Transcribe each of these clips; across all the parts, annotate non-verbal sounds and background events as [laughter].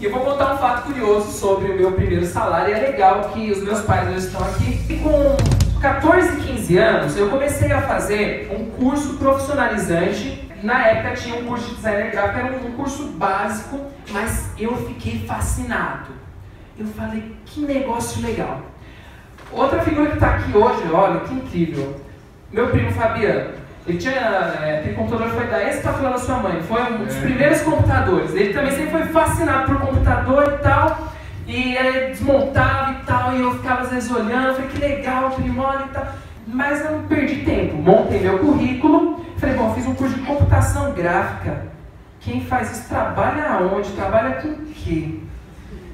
E eu vou contar um fato curioso sobre o meu primeiro salário. E é legal que os meus pais hoje estão aqui. E com 14, 15 anos, eu comecei a fazer um curso profissionalizante. Na época tinha um curso de designer gráfico, era um curso básico, mas eu fiquei fascinado. Eu falei, que negócio legal. Outra figura que está aqui hoje, olha que incrível. Meu primo Fabiano. Ele tinha. É, aquele computador foi da ex-patroa da sua mãe. Foi um dos é. primeiros computadores. Ele também sempre foi fascinado por computador e tal. E ele desmontava e tal. E eu ficava às vezes olhando. Falei, que legal, olha e tal. Mas eu não perdi tempo. Montei meu currículo. Falei, bom, fiz um curso de computação gráfica. Quem faz isso trabalha aonde? Trabalha com o quê?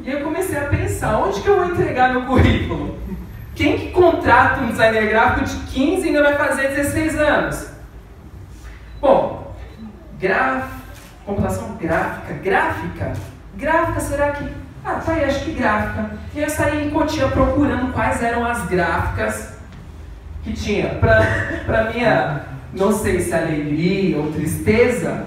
E eu comecei a pensar, onde que eu vou entregar meu currículo? Quem que contrata um designer gráfico de 15 e ainda vai fazer 16 anos? Bom, graf... computação gráfica, gráfica, gráfica, será que... Ah, tá aí, acho que gráfica. E eu saí em Cotia procurando quais eram as gráficas que tinha. Para minha, não sei se alegria ou tristeza,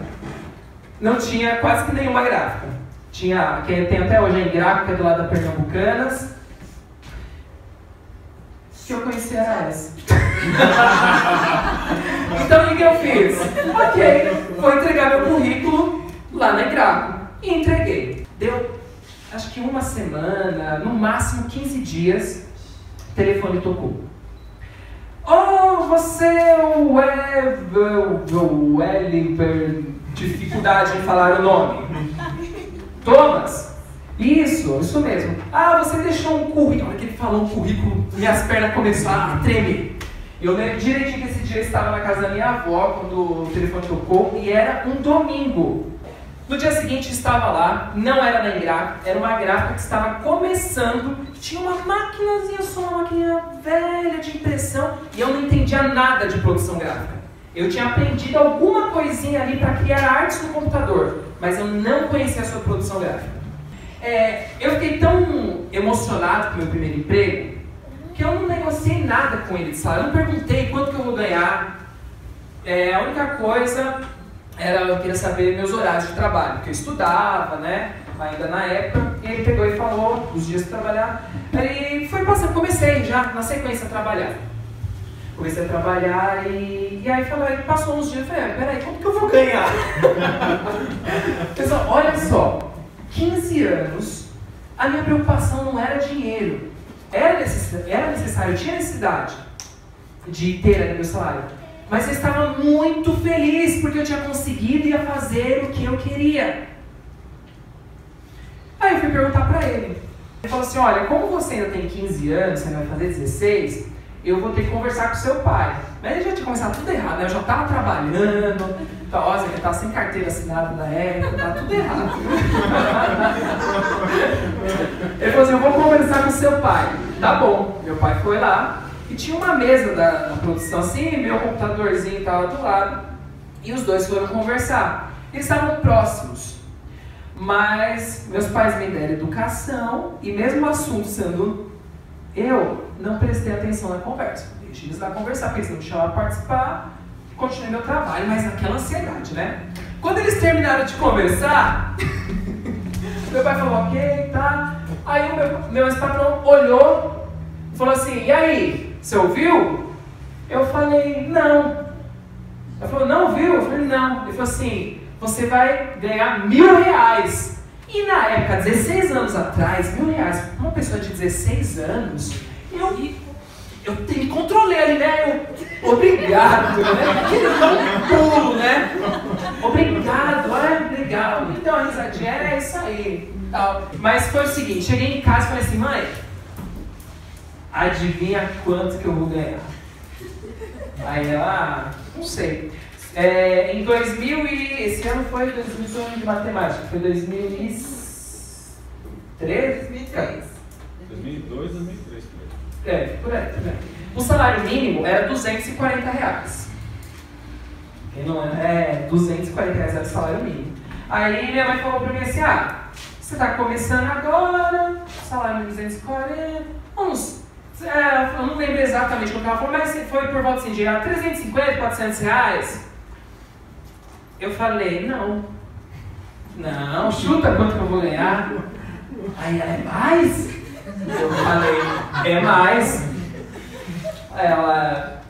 não tinha quase que nenhuma gráfica. Tinha, que tem até hoje em gráfica do lado da Pernambucanas, que eu conhecia era essa. [laughs] então o que, eu fiz? Ok, vou entregar meu currículo lá na Graco. E entreguei. Deu acho que uma semana, no máximo 15 dias, o telefone tocou. Oh, você é o Welliver, dificuldade em falar o nome. Thomas, isso, isso mesmo. Ah, você deixou um currículo. Na que ele falou um currículo, minhas pernas começaram a tremer. Eu lembro direitinho que esse dia eu estava na casa da minha avó quando o telefone tocou e era um domingo. No dia seguinte estava lá, não era na Engrap, era uma gráfica que estava começando, tinha uma maquinazinha só, uma máquina velha de impressão e eu não entendia nada de produção gráfica. Eu tinha aprendido alguma coisinha ali para criar artes no computador, mas eu não conhecia a sua produção gráfica. É, eu fiquei tão emocionado com o meu primeiro emprego que eu não negociei nada com ele de salário. Eu não perguntei quanto que eu vou ganhar. É, a única coisa era eu queria saber meus horários de trabalho, porque eu estudava, né? Ainda na época, e ele pegou e falou os dias de trabalhar. Aí foi passando, comecei já na sequência a trabalhar. Comecei a trabalhar e, e aí falou, aí passou uns dias, eu falei, ah, peraí, quanto que eu vou ganhar? [laughs] Pessoal, olha só, 15 anos, a minha preocupação não era dinheiro. Era era necessário tinha necessidade de ter ali meu salário. Mas eu estava muito feliz porque eu tinha conseguido ir a fazer o que eu queria. Aí eu fui perguntar para ele. Ele falou assim: Olha, como você ainda tem 15 anos, você vai fazer 16, eu vou ter que conversar com seu pai. Mas ele já tinha começado tudo errado, né? Eu já estava trabalhando, tá, ó, já estava sem carteira assinada na época, tá tudo errado. [laughs] ele falou assim, eu vou conversar com seu pai. Tá bom. Meu pai foi lá e tinha uma mesa da, da produção assim, meu computadorzinho estava do lado, e os dois foram conversar. Eles estavam próximos. Mas meus pais me deram educação e mesmo o assunto sendo eu não prestei atenção na conversa. Deixei eles lá conversar, porque eles não me chamaram para participar, continuei meu trabalho, mas naquela ansiedade, né? Quando eles terminaram de conversar, [laughs] meu pai falou, ok, tá. Aí o meu, meu ex-patrão olhou e falou assim, e aí, você ouviu? Eu falei, não. Ele falou, não viu? Eu falei, não. Ele falou assim, você vai ganhar mil reais. E na época, 16 anos atrás, mil reais, uma pessoa de 16 anos, eu, eu me controlei ali, né? Eu, obrigado, né? Aquele um pulo, né? Obrigado, olha, legal. Então a risadinha era isso aí. Tal. Mas foi o seguinte, cheguei em casa e falei assim, mãe, adivinha quanto que eu vou ganhar? Aí ela, ah, não sei. É, em 2000 e esse ano foi 2001 de matemática, foi 2003? 2003. 2002, 2003. É, por aí, por aí. O salário mínimo era 240 reais. E não é, é 240 reais era o salário mínimo. Aí minha mãe falou pra mim assim, ah, você tá começando agora, salário mínimo 240, uns é, eu não lembro exatamente quanto ela falou, mas foi por volta assim, de 350, 400 reais. Eu falei, não. Não, chuta quanto que eu vou ganhar. Aí ela, é mais? Eu falei, é mais. Ela,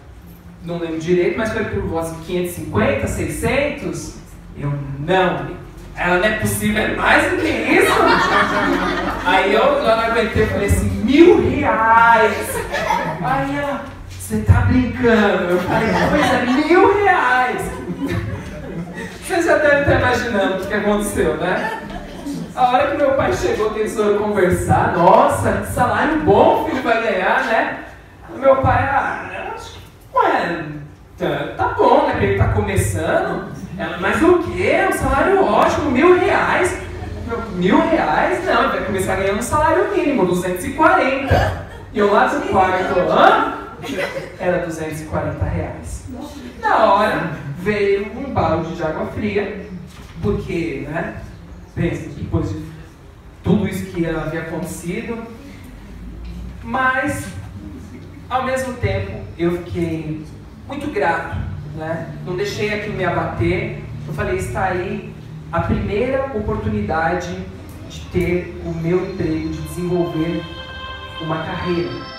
não lembro direito, mas foi por voz de 550, 600. Eu, não. Ela, não é possível, é mais do que isso? Aí eu, eu não aguentei, falei assim, mil reais. Aí ela, você tá brincando? Eu falei, pois é, mil reais. Você já deve estar imaginando o que aconteceu, né? A hora que meu pai chegou, que eles foram conversar, nossa, que salário bom o filho vai ganhar, né? Meu pai, ah, acho que, ué, tá, tá bom, né? Porque ele tá começando. Ela, mas o quê? Um salário ótimo, mil reais. Mil reais? Não, ele vai começar ganhando um salário mínimo, 240. E eu lá do quarto, hã? Era 240 reais. Na hora veio um balde de água fria, porque, né? Pensa, depois de tudo isso que havia acontecido. Mas, ao mesmo tempo, eu fiquei muito grato, né? Não deixei aquilo me abater. Eu falei, está aí a primeira oportunidade de ter o meu emprego, de desenvolver uma carreira.